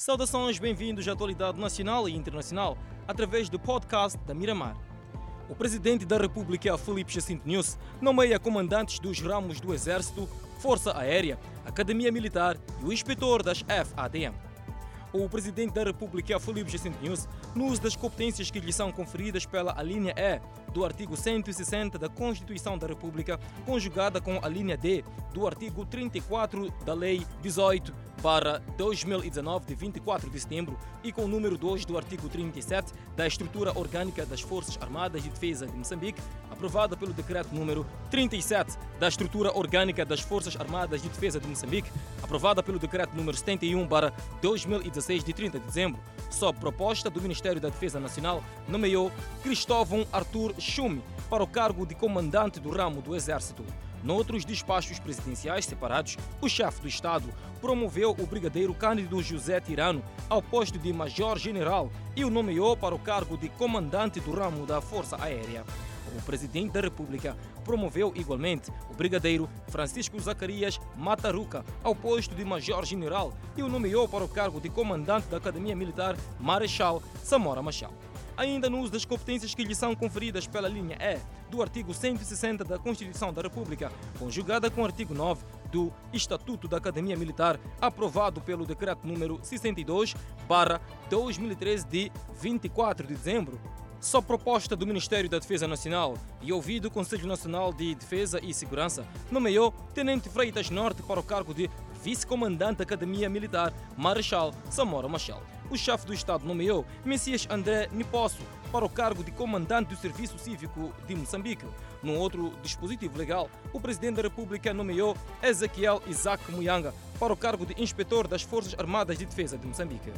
Saudações, bem-vindos à atualidade nacional e internacional através do podcast da Miramar. O presidente da República, Felipe Jacinto News, nomeia comandantes dos ramos do Exército, Força Aérea, Academia Militar e o inspetor das FADM. O presidente da República, Felipe Jacinto News, no uso das competências que lhe são conferidas pela linha E do artigo 160 da Constituição da República, conjugada com a linha D do artigo 34 da Lei 18 para 2019 de 24 de setembro e com o número 2 do artigo 37 da Estrutura Orgânica das Forças Armadas de Defesa de Moçambique, aprovada pelo decreto número 37 da Estrutura Orgânica das Forças Armadas de Defesa de Moçambique, aprovada pelo decreto número 71 para 2016 de 30 de dezembro, sob proposta do Ministério da Defesa Nacional, nomeou Cristóvão Arthur Chume para o cargo de comandante do ramo do Exército. Noutros despachos presidenciais separados, o chefe do Estado promoveu o brigadeiro Cândido José Tirano ao posto de major-general e o nomeou para o cargo de comandante do ramo da Força Aérea. O presidente da República promoveu igualmente o brigadeiro Francisco Zacarias Mataruca ao posto de major-general e o nomeou para o cargo de comandante da Academia Militar Marechal Samora Machel ainda no uso das competências que lhe são conferidas pela linha E do artigo 160 da Constituição da República, conjugada com o artigo 9 do Estatuto da Academia Militar, aprovado pelo Decreto número 62, 2013 de 24 de dezembro, Sob proposta do Ministério da Defesa Nacional e ouvido o Conselho Nacional de Defesa e Segurança, nomeou Tenente Freitas Norte para o cargo de Vice-Comandante da Academia Militar Marechal Samora Machel o chefe do Estado nomeou Messias André Niposso para o cargo de comandante do Serviço Cívico de Moçambique. Num outro dispositivo legal, o presidente da República nomeou Ezequiel Isaac Muyanga para o cargo de inspetor das Forças Armadas de Defesa de Moçambique.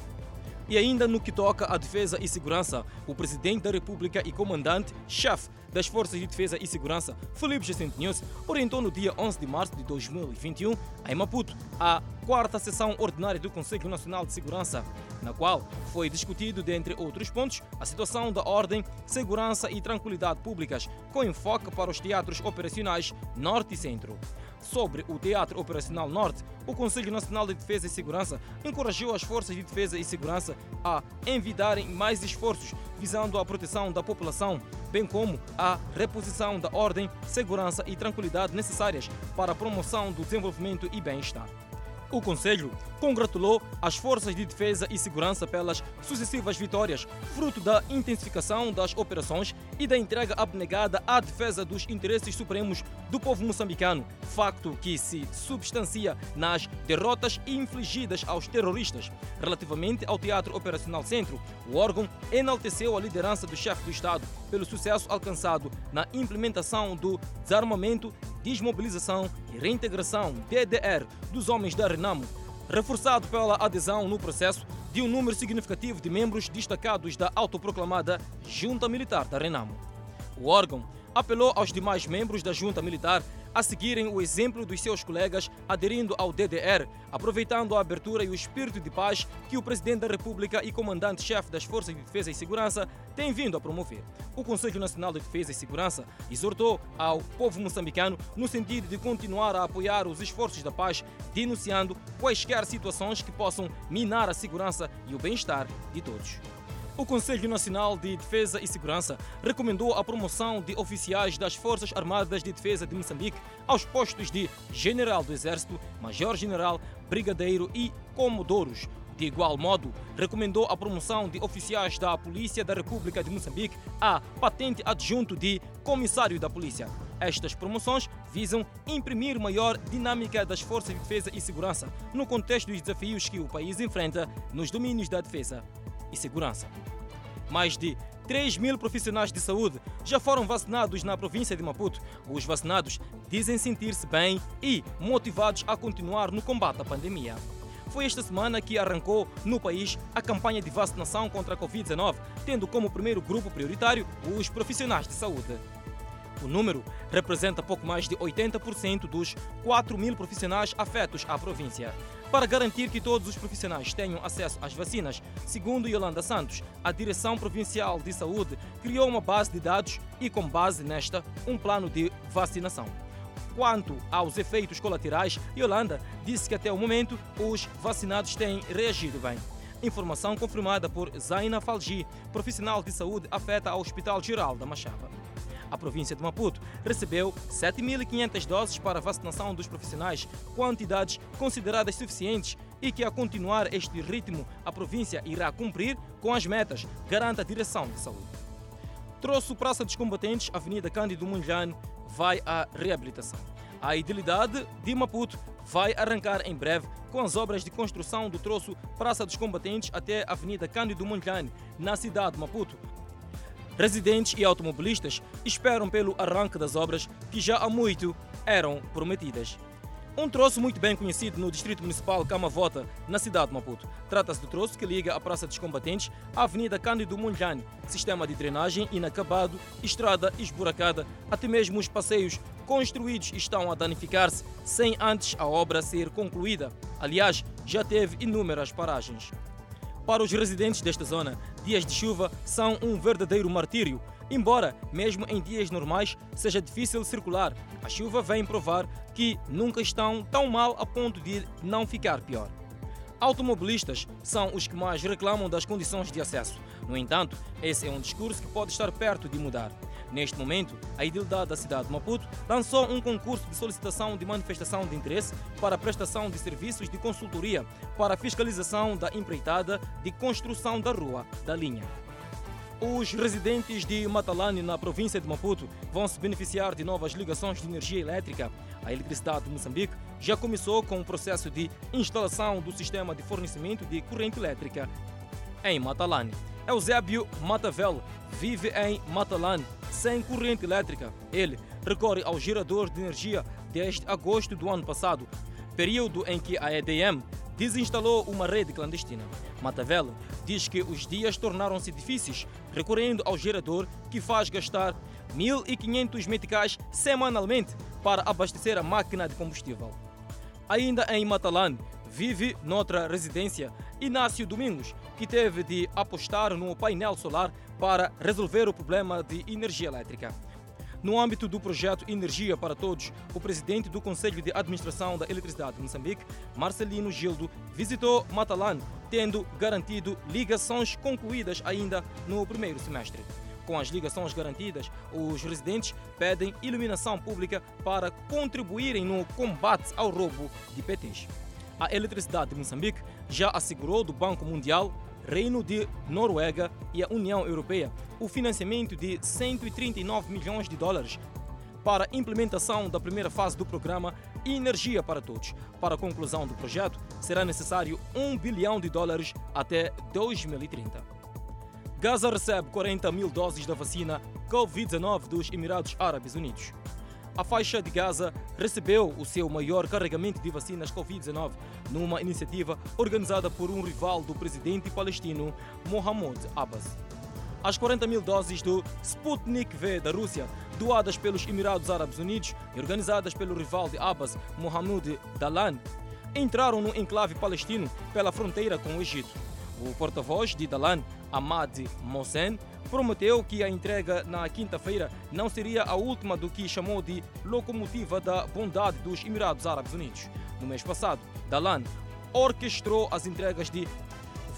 E ainda no que toca à defesa e segurança, o presidente da República e comandante-chefe das Forças de Defesa e Segurança, Felipe Jacinto News, orientou no dia 11 de março de 2021, em Maputo, a quarta sessão ordinária do Conselho Nacional de Segurança, na qual foi discutido, dentre outros pontos, a situação da ordem, segurança e tranquilidade públicas, com enfoque para os teatros operacionais Norte e Centro. Sobre o Teatro Operacional Norte, o Conselho Nacional de Defesa e Segurança encorajou as forças de defesa e segurança a envidarem mais esforços visando a proteção da população, bem como a reposição da ordem, segurança e tranquilidade necessárias para a promoção do desenvolvimento e bem-estar. O Conselho congratulou as forças de defesa e segurança pelas sucessivas vitórias, fruto da intensificação das operações e da entrega abnegada à defesa dos interesses supremos do povo moçambicano, facto que se substancia nas derrotas infligidas aos terroristas. Relativamente ao Teatro Operacional Centro, o órgão enalteceu a liderança do chefe do Estado pelo sucesso alcançado na implementação do desarmamento desmobilização e reintegração DDR dos homens da Renamo, reforçado pela adesão no processo de um número significativo de membros destacados da autoproclamada Junta Militar da Renamo. O órgão apelou aos demais membros da junta militar a seguirem o exemplo dos seus colegas aderindo ao DDR, aproveitando a abertura e o espírito de paz que o Presidente da República e Comandante-Chefe das Forças de Defesa e Segurança tem vindo a promover. O Conselho Nacional de Defesa e Segurança exortou ao povo moçambicano no sentido de continuar a apoiar os esforços da paz, denunciando quaisquer situações que possam minar a segurança e o bem-estar de todos. O Conselho Nacional de Defesa e Segurança recomendou a promoção de oficiais das Forças Armadas de Defesa de Moçambique aos postos de General do Exército, Major-General, Brigadeiro e Comodouros. De igual modo, recomendou a promoção de oficiais da Polícia da República de Moçambique à patente adjunto de Comissário da Polícia. Estas promoções visam imprimir maior dinâmica das forças de defesa e segurança no contexto dos desafios que o país enfrenta nos domínios da defesa e segurança. Mais de 3 mil profissionais de saúde já foram vacinados na província de Maputo. Os vacinados dizem sentir-se bem e motivados a continuar no combate à pandemia. Foi esta semana que arrancou no país a campanha de vacinação contra a Covid-19, tendo como primeiro grupo prioritário os profissionais de saúde. O número representa pouco mais de 80% dos 4 mil profissionais afetos à província. Para garantir que todos os profissionais tenham acesso às vacinas, segundo Yolanda Santos, a Direção Provincial de Saúde criou uma base de dados e, com base nesta, um plano de vacinação. Quanto aos efeitos colaterais, Yolanda disse que até o momento os vacinados têm reagido bem. Informação confirmada por Zaina Falgi, profissional de saúde afeta ao Hospital Geral da Machava. A província de Maputo recebeu 7.500 doses para vacinação dos profissionais, quantidades consideradas suficientes e que, a continuar este ritmo, a província irá cumprir com as metas, garante a Direção de Saúde. Troço Praça dos Combatentes, Avenida Cândido Munjane, vai à reabilitação. A idilidade de Maputo vai arrancar em breve com as obras de construção do troço Praça dos Combatentes até Avenida Cândido Munjane, na cidade de Maputo, Residentes e automobilistas esperam pelo arranque das obras que já há muito eram prometidas. Um troço muito bem conhecido no Distrito Municipal Camavota, na cidade de Maputo. Trata-se do troço que liga a Praça dos Combatentes à Avenida Cândido Munjane. Sistema de drenagem inacabado, estrada esburacada, até mesmo os passeios construídos estão a danificar-se sem antes a obra ser concluída. Aliás, já teve inúmeras paragens. Para os residentes desta zona, dias de chuva são um verdadeiro martírio. Embora, mesmo em dias normais, seja difícil circular, a chuva vem provar que nunca estão tão mal a ponto de não ficar pior. Automobilistas são os que mais reclamam das condições de acesso. No entanto, esse é um discurso que pode estar perto de mudar. Neste momento, a Idilidade da cidade de Maputo lançou um concurso de solicitação de manifestação de interesse para a prestação de serviços de consultoria para a fiscalização da empreitada de construção da rua da linha. Os residentes de Matalane, na província de Maputo, vão se beneficiar de novas ligações de energia elétrica. A Eletricidade de Moçambique já começou com o processo de instalação do sistema de fornecimento de corrente elétrica em Matalane. Eusébio Matavel vive em Matalane sem corrente elétrica. Ele recorre ao gerador de energia desde agosto do ano passado, período em que a EDM desinstalou uma rede clandestina. Matavel diz que os dias tornaram-se difíceis, recorrendo ao gerador que faz gastar 1.500 meticais semanalmente para abastecer a máquina de combustível. Ainda em Matalane, vive noutra residência Inácio Domingos, que teve de apostar no painel solar para resolver o problema de energia elétrica. No âmbito do projeto Energia para Todos, o presidente do Conselho de Administração da Eletricidade de Moçambique, Marcelino Gildo, visitou Matalan, tendo garantido ligações concluídas ainda no primeiro semestre. Com as ligações garantidas, os residentes pedem iluminação pública para contribuírem no combate ao roubo de PTs. A Eletricidade de Moçambique já assegurou do Banco Mundial, Reino de Noruega e a União Europeia o financiamento de 139 milhões de dólares para a implementação da primeira fase do programa Energia para Todos. Para a conclusão do projeto, será necessário 1 bilhão de dólares até 2030. Gaza recebe 40 mil doses da vacina Covid-19 dos Emirados Árabes Unidos. A faixa de Gaza recebeu o seu maior carregamento de vacinas Covid-19 numa iniciativa organizada por um rival do presidente palestino Mohamed Abbas. As 40 mil doses do Sputnik V da Rússia, doadas pelos Emirados Árabes Unidos e organizadas pelo rival de Abbas, Mohamed Dalan, entraram no enclave palestino pela fronteira com o Egito. O porta-voz de Dalan, Ahmad Mohsen, prometeu que a entrega na quinta-feira não seria a última do que chamou de locomotiva da bondade dos Emirados Árabes Unidos. No mês passado, Dalan orquestrou as entregas de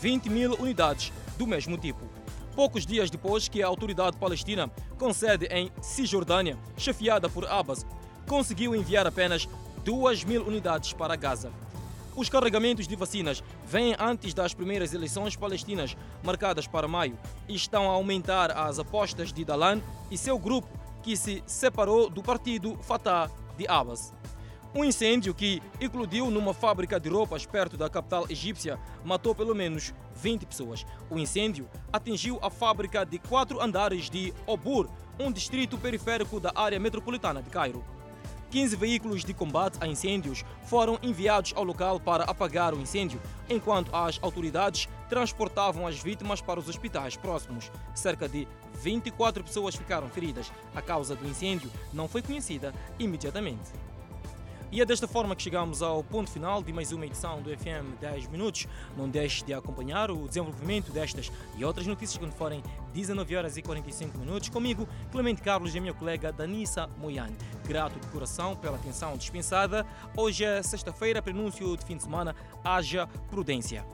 20 mil unidades do mesmo tipo. Poucos dias depois que a autoridade palestina, com sede em Cisjordânia, chefiada por Abbas, conseguiu enviar apenas 2 mil unidades para Gaza. Os carregamentos de vacinas vêm antes das primeiras eleições palestinas, marcadas para maio, e estão a aumentar as apostas de Dalan e seu grupo, que se separou do partido Fatah de Abbas. Um incêndio que eclodiu numa fábrica de roupas perto da capital egípcia matou pelo menos 20 pessoas. O incêndio atingiu a fábrica de quatro andares de Obur, um distrito periférico da área metropolitana de Cairo. 15 veículos de combate a incêndios foram enviados ao local para apagar o incêndio, enquanto as autoridades transportavam as vítimas para os hospitais próximos. Cerca de 24 pessoas ficaram feridas. A causa do incêndio não foi conhecida imediatamente. E é desta forma que chegamos ao ponto final de mais uma edição do FM 10 Minutos. Não deixe de acompanhar o desenvolvimento destas e outras notícias quando forem 19 horas e 45 minutos. Comigo, Clemente Carlos e a minha colega Danissa Moiane. Grato de coração pela atenção dispensada. Hoje é sexta-feira, prenúncio de fim de semana. Haja prudência.